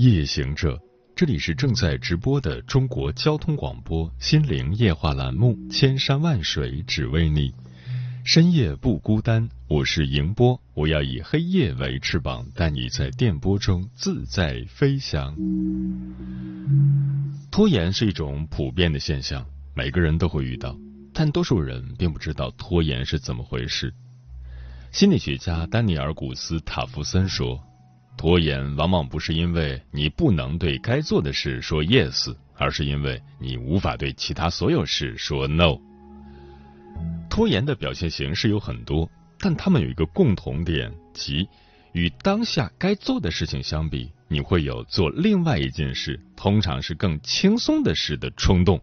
夜行者，这里是正在直播的中国交通广播心灵夜话栏目《千山万水只为你》，深夜不孤单，我是迎波，我要以黑夜为翅膀，带你在电波中自在飞翔。拖延是一种普遍的现象，每个人都会遇到，但多数人并不知道拖延是怎么回事。心理学家丹尼尔·古斯塔夫森说。拖延往往不是因为你不能对该做的事说 yes，而是因为你无法对其他所有事说 no。拖延的表现形式有很多，但他们有一个共同点，即与当下该做的事情相比，你会有做另外一件事，通常是更轻松的事的冲动。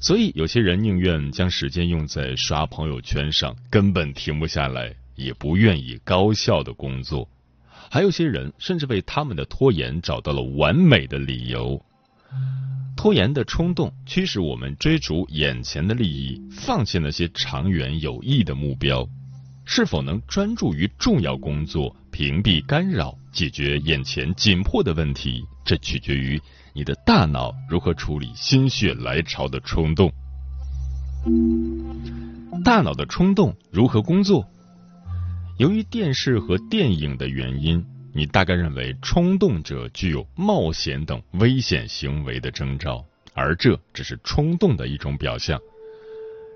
所以，有些人宁愿将时间用在刷朋友圈上，根本停不下来，也不愿意高效的工作。还有些人甚至为他们的拖延找到了完美的理由。拖延的冲动驱使我们追逐眼前的利益，放弃那些长远有益的目标。是否能专注于重要工作，屏蔽干扰，解决眼前紧迫的问题，这取决于你的大脑如何处理心血来潮的冲动。大脑的冲动如何工作？由于电视和电影的原因，你大概认为冲动者具有冒险等危险行为的征兆，而这只是冲动的一种表象。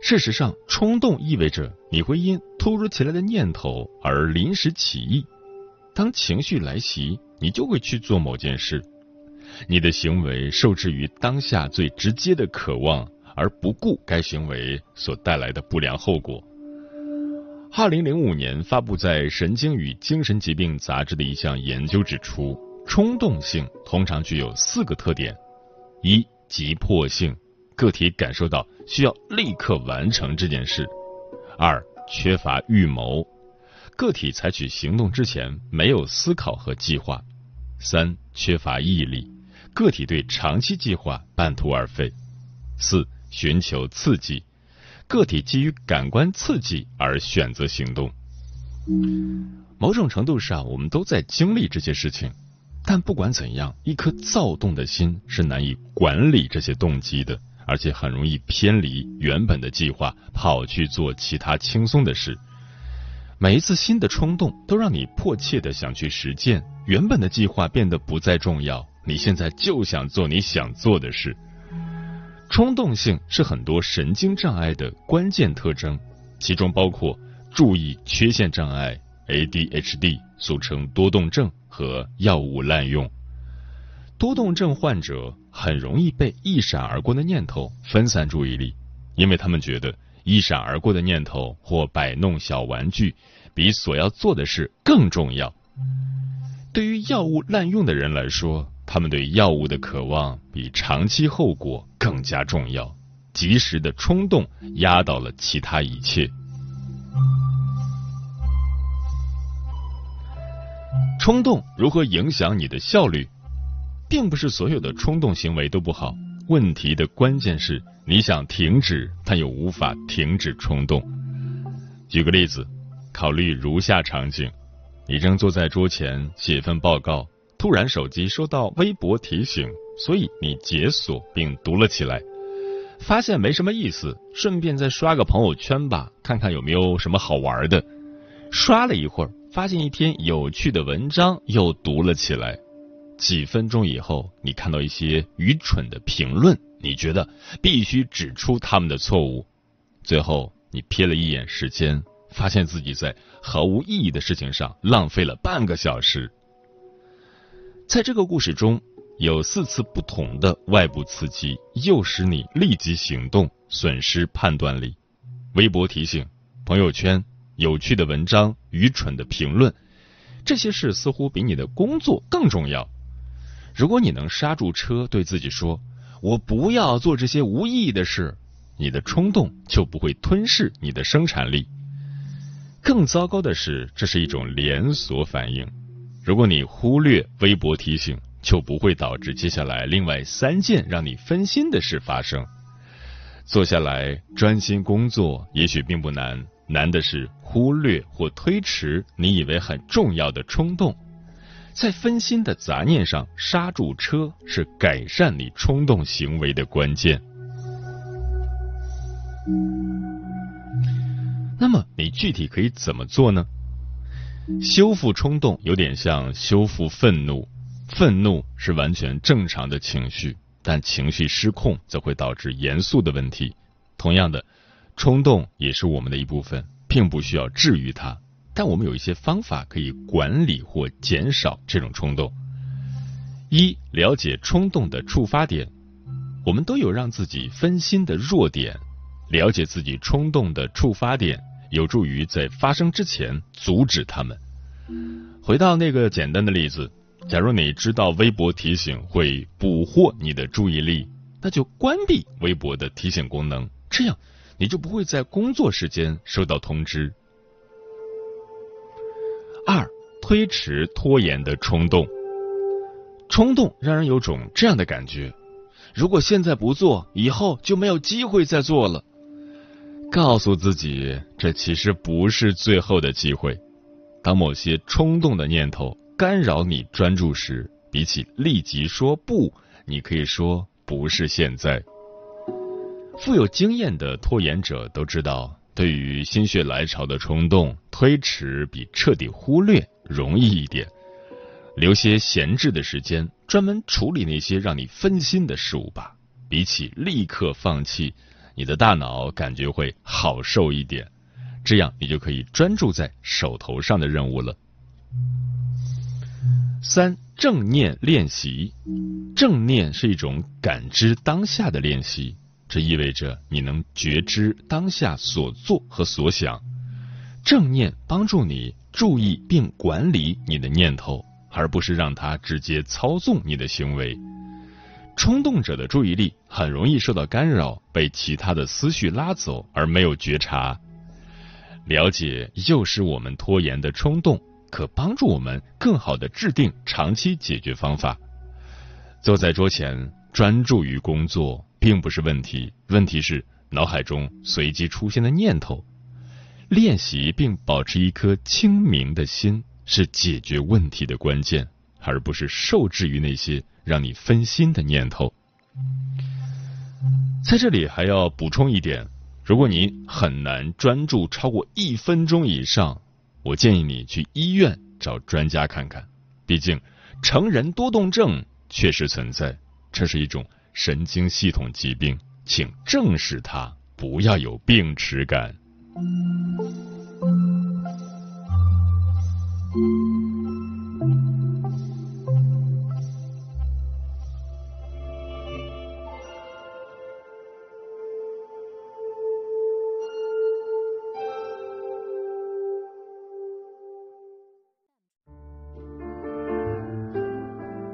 事实上，冲动意味着你会因突如其来的念头而临时起意。当情绪来袭，你就会去做某件事。你的行为受制于当下最直接的渴望，而不顾该行为所带来的不良后果。二零零五年发布在《神经与精神疾病杂志》的一项研究指出，冲动性通常具有四个特点：一、急迫性，个体感受到需要立刻完成这件事；二、缺乏预谋，个体采取行动之前没有思考和计划；三、缺乏毅力，个体对长期计划半途而废；四、寻求刺激。个体基于感官刺激而选择行动，某种程度上，我们都在经历这些事情。但不管怎样，一颗躁动的心是难以管理这些动机的，而且很容易偏离原本的计划，跑去做其他轻松的事。每一次新的冲动都让你迫切的想去实践原本的计划，变得不再重要。你现在就想做你想做的事。冲动性是很多神经障碍的关键特征，其中包括注意缺陷障碍 （ADHD），俗称多动症和药物滥用。多动症患者很容易被一闪而过的念头分散注意力，因为他们觉得一闪而过的念头或摆弄小玩具比所要做的事更重要。对于药物滥用的人来说，他们对药物的渴望比长期后果更加重要，及时的冲动压倒了其他一切。冲动如何影响你的效率？并不是所有的冲动行为都不好，问题的关键是你想停止，但又无法停止冲动。举个例子，考虑如下场景：你正坐在桌前写份报告。突然，手机收到微博提醒，所以你解锁并读了起来。发现没什么意思，顺便再刷个朋友圈吧，看看有没有什么好玩的。刷了一会儿，发现一篇有趣的文章，又读了起来。几分钟以后，你看到一些愚蠢的评论，你觉得必须指出他们的错误。最后，你瞥了一眼时间，发现自己在毫无意义的事情上浪费了半个小时。在这个故事中，有四次不同的外部刺激诱使你立即行动，损失判断力。微博提醒、朋友圈、有趣的文章、愚蠢的评论，这些事似乎比你的工作更重要。如果你能刹住车，对自己说：“我不要做这些无意义的事。”你的冲动就不会吞噬你的生产力。更糟糕的是，这是一种连锁反应。如果你忽略微博提醒，就不会导致接下来另外三件让你分心的事发生。坐下来专心工作，也许并不难，难的是忽略或推迟你以为很重要的冲动。在分心的杂念上刹住车，是改善你冲动行为的关键。那么你具体可以怎么做呢？修复冲动有点像修复愤怒，愤怒是完全正常的情绪，但情绪失控则会导致严肃的问题。同样的，冲动也是我们的一部分，并不需要治愈它，但我们有一些方法可以管理或减少这种冲动。一、了解冲动的触发点，我们都有让自己分心的弱点。了解自己冲动的触发点，有助于在发生之前阻止他们。回到那个简单的例子，假如你知道微博提醒会捕获你的注意力，那就关闭微博的提醒功能，这样你就不会在工作时间收到通知。二、推迟拖延的冲动，冲动让人有种这样的感觉：如果现在不做，以后就没有机会再做了。告诉自己，这其实不是最后的机会。当某些冲动的念头干扰你专注时，比起立即说不，你可以说不是现在。富有经验的拖延者都知道，对于心血来潮的冲动，推迟比彻底忽略容易一点。留些闲置的时间，专门处理那些让你分心的事物吧，比起立刻放弃。你的大脑感觉会好受一点，这样你就可以专注在手头上的任务了。三正念练习，正念是一种感知当下的练习，这意味着你能觉知当下所做和所想。正念帮助你注意并管理你的念头，而不是让它直接操纵你的行为。冲动者的注意力很容易受到干扰，被其他的思绪拉走，而没有觉察。了解诱使我们拖延的冲动，可帮助我们更好的制定长期解决方法。坐在桌前专注于工作，并不是问题，问题是脑海中随机出现的念头。练习并保持一颗清明的心，是解决问题的关键，而不是受制于那些。让你分心的念头，在这里还要补充一点：如果你很难专注超过一分钟以上，我建议你去医院找专家看看。毕竟，成人多动症确实存在，这是一种神经系统疾病，请正视它，不要有病耻感。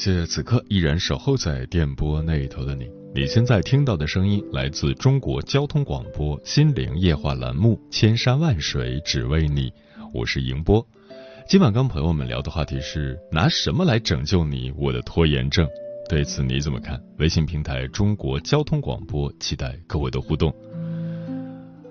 谢谢此刻依然守候在电波那一头的你，你现在听到的声音来自中国交通广播心灵夜话栏目《千山万水只为你》，我是迎波。今晚跟朋友们聊的话题是拿什么来拯救你我的拖延症？对此你怎么看？微信平台中国交通广播，期待各位的互动。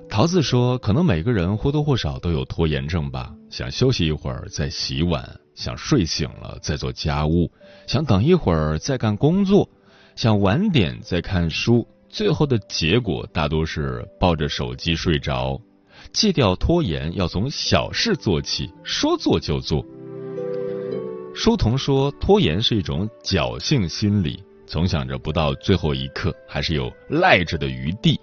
桃子说，可能每个人或多或少都有拖延症吧，想休息一会儿再洗碗。想睡醒了再做家务，想等一会儿再干工作，想晚点再看书，最后的结果大多是抱着手机睡着。戒掉拖延，要从小事做起，说做就做。书童说，拖延是一种侥幸心理，总想着不到最后一刻还是有赖着的余地。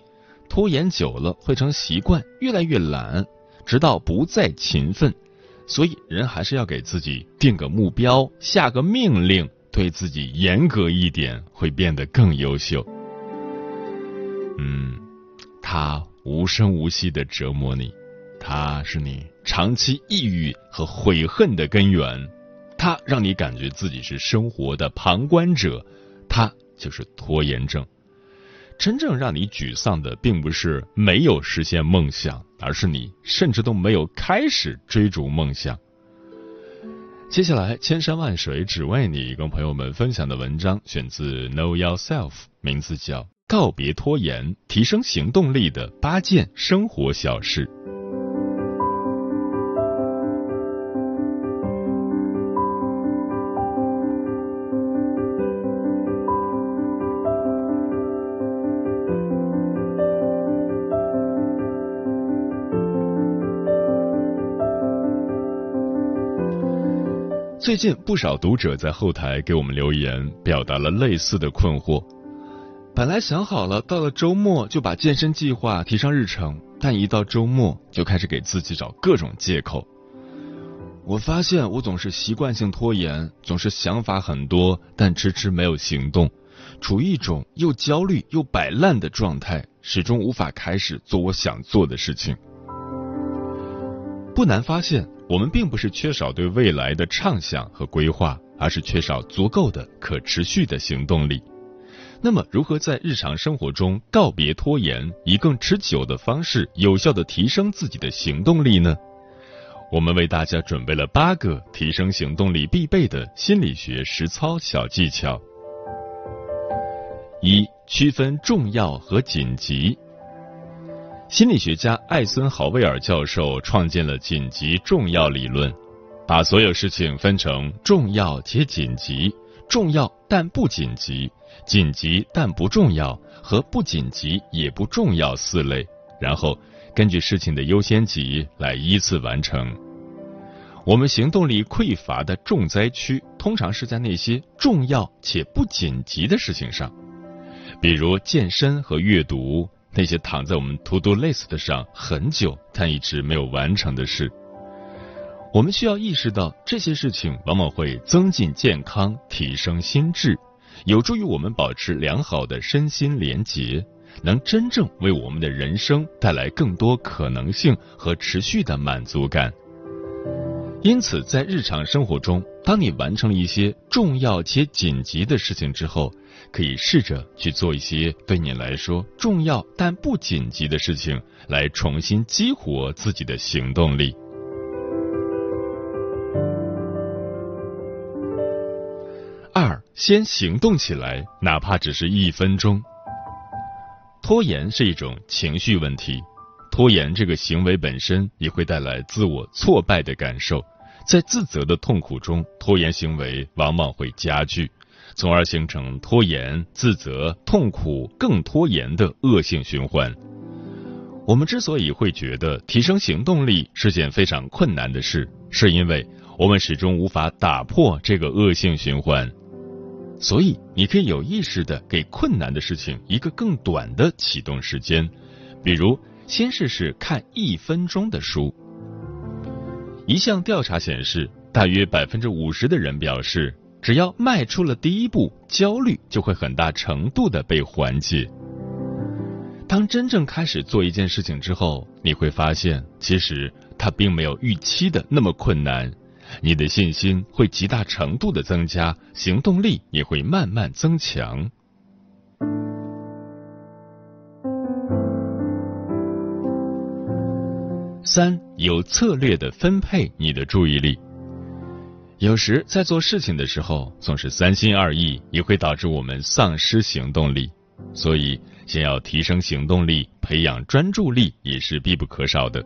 拖延久了会成习惯，越来越懒，直到不再勤奋。所以，人还是要给自己定个目标，下个命令，对自己严格一点，会变得更优秀。嗯，他无声无息的折磨你，他是你长期抑郁和悔恨的根源，他让你感觉自己是生活的旁观者，他就是拖延症。真正让你沮丧的，并不是没有实现梦想，而是你甚至都没有开始追逐梦想。接下来，千山万水只为你，跟朋友们分享的文章选自 Know Yourself，名字叫《告别拖延，提升行动力的八件生活小事》。最近不少读者在后台给我们留言，表达了类似的困惑。本来想好了，到了周末就把健身计划提上日程，但一到周末就开始给自己找各种借口。我发现我总是习惯性拖延，总是想法很多，但迟迟没有行动，处于一种又焦虑又摆烂的状态，始终无法开始做我想做的事情。不难发现。我们并不是缺少对未来的畅想和规划，而是缺少足够的可持续的行动力。那么，如何在日常生活中告别拖延，以更持久的方式有效的提升自己的行动力呢？我们为大家准备了八个提升行动力必备的心理学实操小技巧。一、区分重要和紧急。心理学家艾森豪威尔教授创建了紧急重要理论，把所有事情分成重要且紧急、重要但不紧急、紧急但不重要和不紧急也不重要四类，然后根据事情的优先级来依次完成。我们行动力匮乏的重灾区，通常是在那些重要且不紧急的事情上，比如健身和阅读。那些躺在我们 to do list 上很久但一直没有完成的事，我们需要意识到这些事情往往会增进健康、提升心智，有助于我们保持良好的身心连结，能真正为我们的人生带来更多可能性和持续的满足感。因此，在日常生活中，当你完成了一些重要且紧急的事情之后，可以试着去做一些对你来说重要但不紧急的事情，来重新激活自己的行动力。二，先行动起来，哪怕只是一分钟。拖延是一种情绪问题，拖延这个行为本身也会带来自我挫败的感受，在自责的痛苦中，拖延行为往往会加剧。从而形成拖延、自责、痛苦、更拖延的恶性循环。我们之所以会觉得提升行动力是件非常困难的事，是因为我们始终无法打破这个恶性循环。所以，你可以有意识的给困难的事情一个更短的启动时间，比如先试试看一分钟的书。一项调查显示，大约百分之五十的人表示。只要迈出了第一步，焦虑就会很大程度的被缓解。当真正开始做一件事情之后，你会发现，其实它并没有预期的那么困难。你的信心会极大程度的增加，行动力也会慢慢增强。三，有策略的分配你的注意力。有时在做事情的时候，总是三心二意，也会导致我们丧失行动力。所以，想要提升行动力，培养专注力也是必不可少的。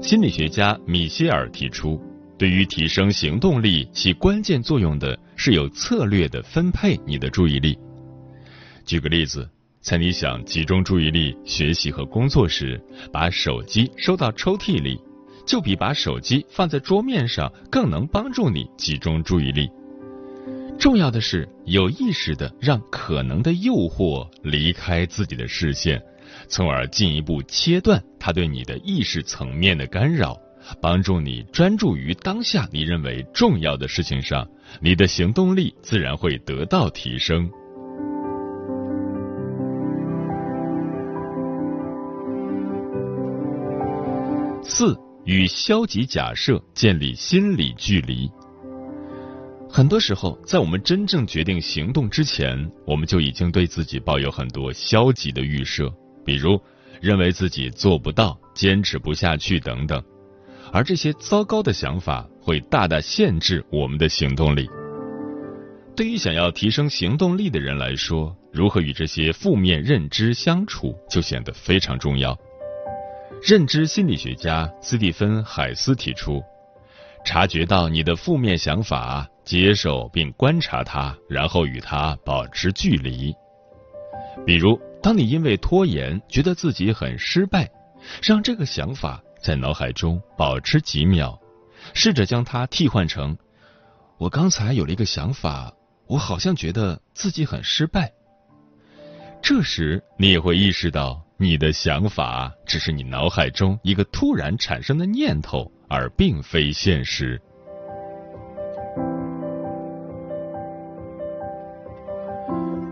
心理学家米歇尔提出，对于提升行动力起关键作用的是有策略的分配你的注意力。举个例子，在你想集中注意力学习和工作时，把手机收到抽屉里，就比把手机放在桌面上更能帮助你集中注意力。重要的是有意识的让可能的诱惑离开自己的视线，从而进一步切断它对你的意识层面的干扰，帮助你专注于当下你认为重要的事情上，你的行动力自然会得到提升。四、与消极假设建立心理距离。很多时候，在我们真正决定行动之前，我们就已经对自己抱有很多消极的预设，比如认为自己做不到、坚持不下去等等。而这些糟糕的想法会大大限制我们的行动力。对于想要提升行动力的人来说，如何与这些负面认知相处，就显得非常重要。认知心理学家斯蒂芬·海斯提出。察觉到你的负面想法，接受并观察它，然后与它保持距离。比如，当你因为拖延觉得自己很失败，让这个想法在脑海中保持几秒，试着将它替换成：我刚才有了一个想法，我好像觉得自己很失败。这时，你也会意识到，你的想法只是你脑海中一个突然产生的念头。而并非现实。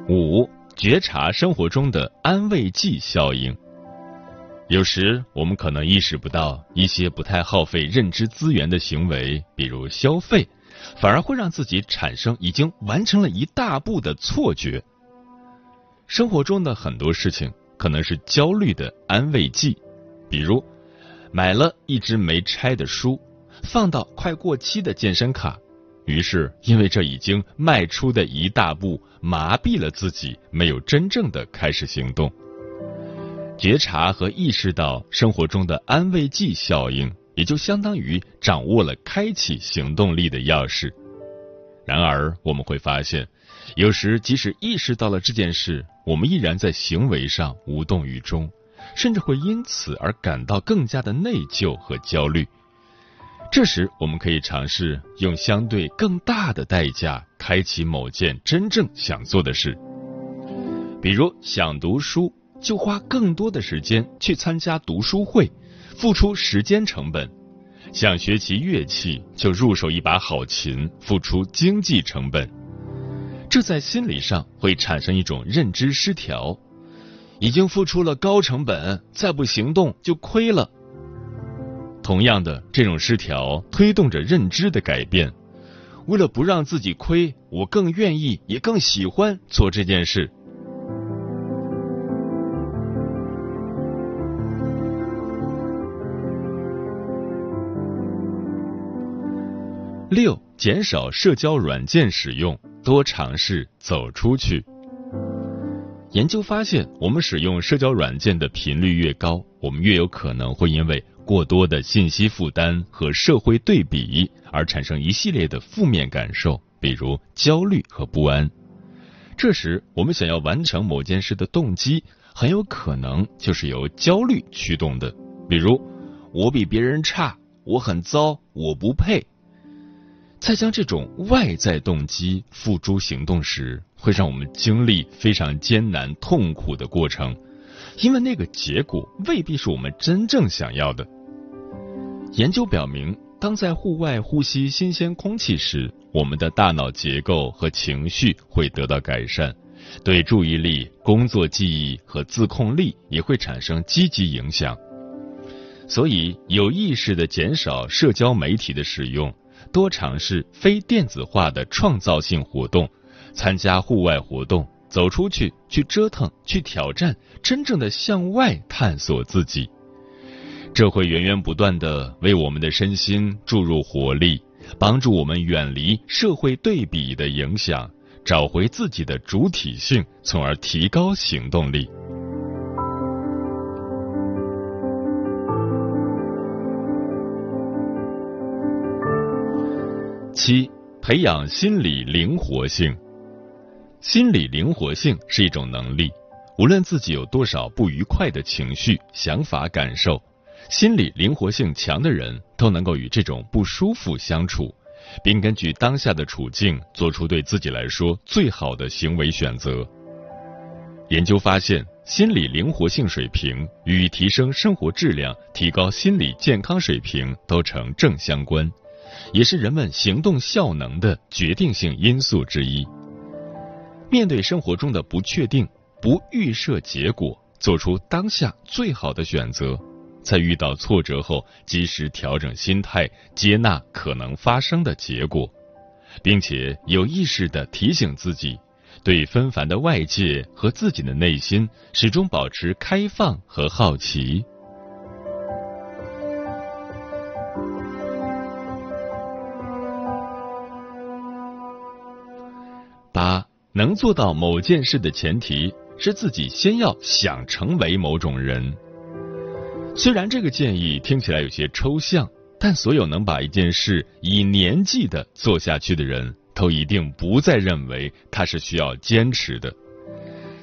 五、觉察生活中的安慰剂效应。有时我们可能意识不到，一些不太耗费认知资源的行为，比如消费，反而会让自己产生已经完成了一大步的错觉。生活中的很多事情可能是焦虑的安慰剂，比如。买了一支没拆的书，放到快过期的健身卡，于是因为这已经迈出的一大步，麻痹了自己，没有真正的开始行动。觉察和意识到生活中的安慰剂效应，也就相当于掌握了开启行动力的钥匙。然而，我们会发现，有时即使意识到了这件事，我们依然在行为上无动于衷。甚至会因此而感到更加的内疚和焦虑。这时，我们可以尝试用相对更大的代价开启某件真正想做的事。比如，想读书，就花更多的时间去参加读书会，付出时间成本；想学习乐器，就入手一把好琴，付出经济成本。这在心理上会产生一种认知失调。已经付出了高成本，再不行动就亏了。同样的，这种失调推动着认知的改变。为了不让自己亏，我更愿意也更喜欢做这件事。六，减少社交软件使用，多尝试走出去。研究发现，我们使用社交软件的频率越高，我们越有可能会因为过多的信息负担和社会对比而产生一系列的负面感受，比如焦虑和不安。这时，我们想要完成某件事的动机，很有可能就是由焦虑驱动的，比如我比别人差，我很糟，我不配。在将这种外在动机付诸行动时，会让我们经历非常艰难、痛苦的过程，因为那个结果未必是我们真正想要的。研究表明，当在户外呼吸新鲜空气时，我们的大脑结构和情绪会得到改善，对注意力、工作记忆和自控力也会产生积极影响。所以，有意识的减少社交媒体的使用。多尝试非电子化的创造性活动，参加户外活动，走出去，去折腾，去挑战，真正的向外探索自己。这会源源不断的为我们的身心注入活力，帮助我们远离社会对比的影响，找回自己的主体性，从而提高行动力。七、培养心理灵活性。心理灵活性是一种能力，无论自己有多少不愉快的情绪、想法、感受，心理灵活性强的人都能够与这种不舒服相处，并根据当下的处境做出对自己来说最好的行为选择。研究发现，心理灵活性水平与提升生活质量、提高心理健康水平都成正相关，也是人们行动效能的决定性因素之一。面对生活中的不确定。不预设结果，做出当下最好的选择，在遇到挫折后及时调整心态，接纳可能发生的结果，并且有意识的提醒自己，对纷繁的外界和自己的内心始终保持开放和好奇。能做到某件事的前提。是自己先要想成为某种人。虽然这个建议听起来有些抽象，但所有能把一件事以年纪的做下去的人，都一定不再认为它是需要坚持的。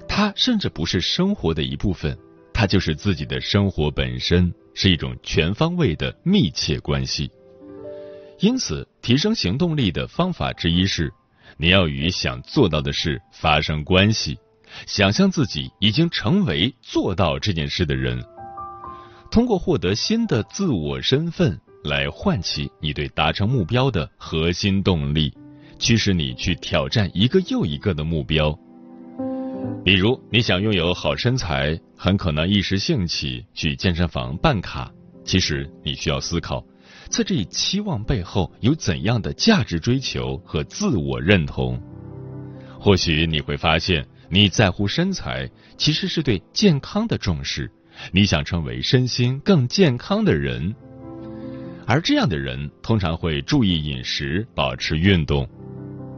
它甚至不是生活的一部分，它就是自己的生活本身，是一种全方位的密切关系。因此，提升行动力的方法之一是，你要与想做到的事发生关系。想象自己已经成为做到这件事的人，通过获得新的自我身份来唤起你对达成目标的核心动力，驱使你去挑战一个又一个的目标。比如，你想拥有好身材，很可能一时兴起去健身房办卡。其实，你需要思考，在这一期望背后有怎样的价值追求和自我认同。或许你会发现。你在乎身材，其实是对健康的重视。你想成为身心更健康的人，而这样的人通常会注意饮食，保持运动。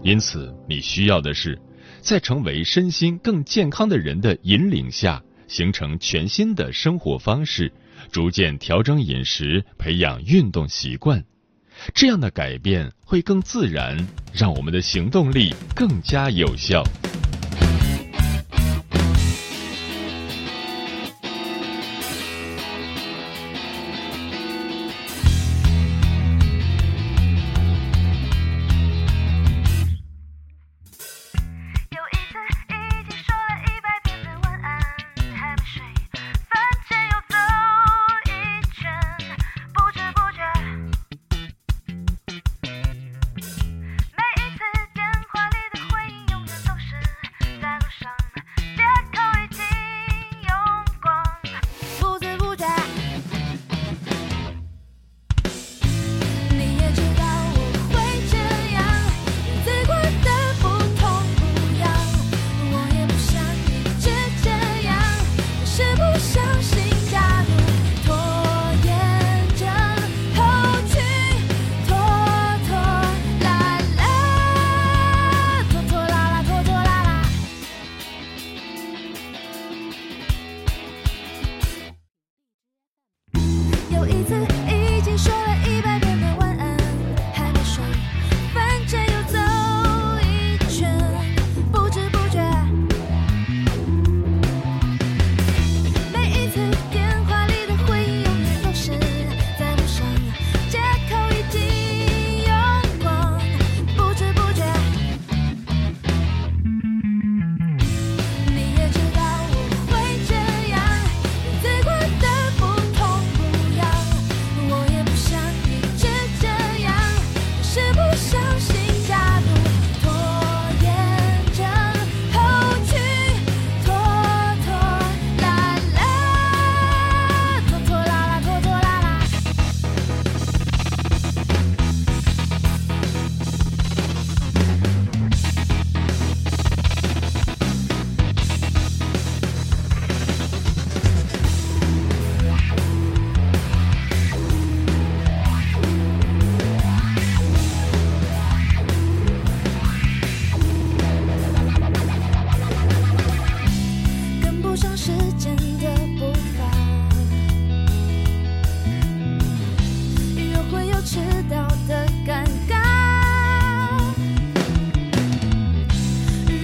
因此，你需要的是，在成为身心更健康的人的引领下，形成全新的生活方式，逐渐调整饮食，培养运动习惯。这样的改变会更自然，让我们的行动力更加有效。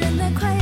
真的快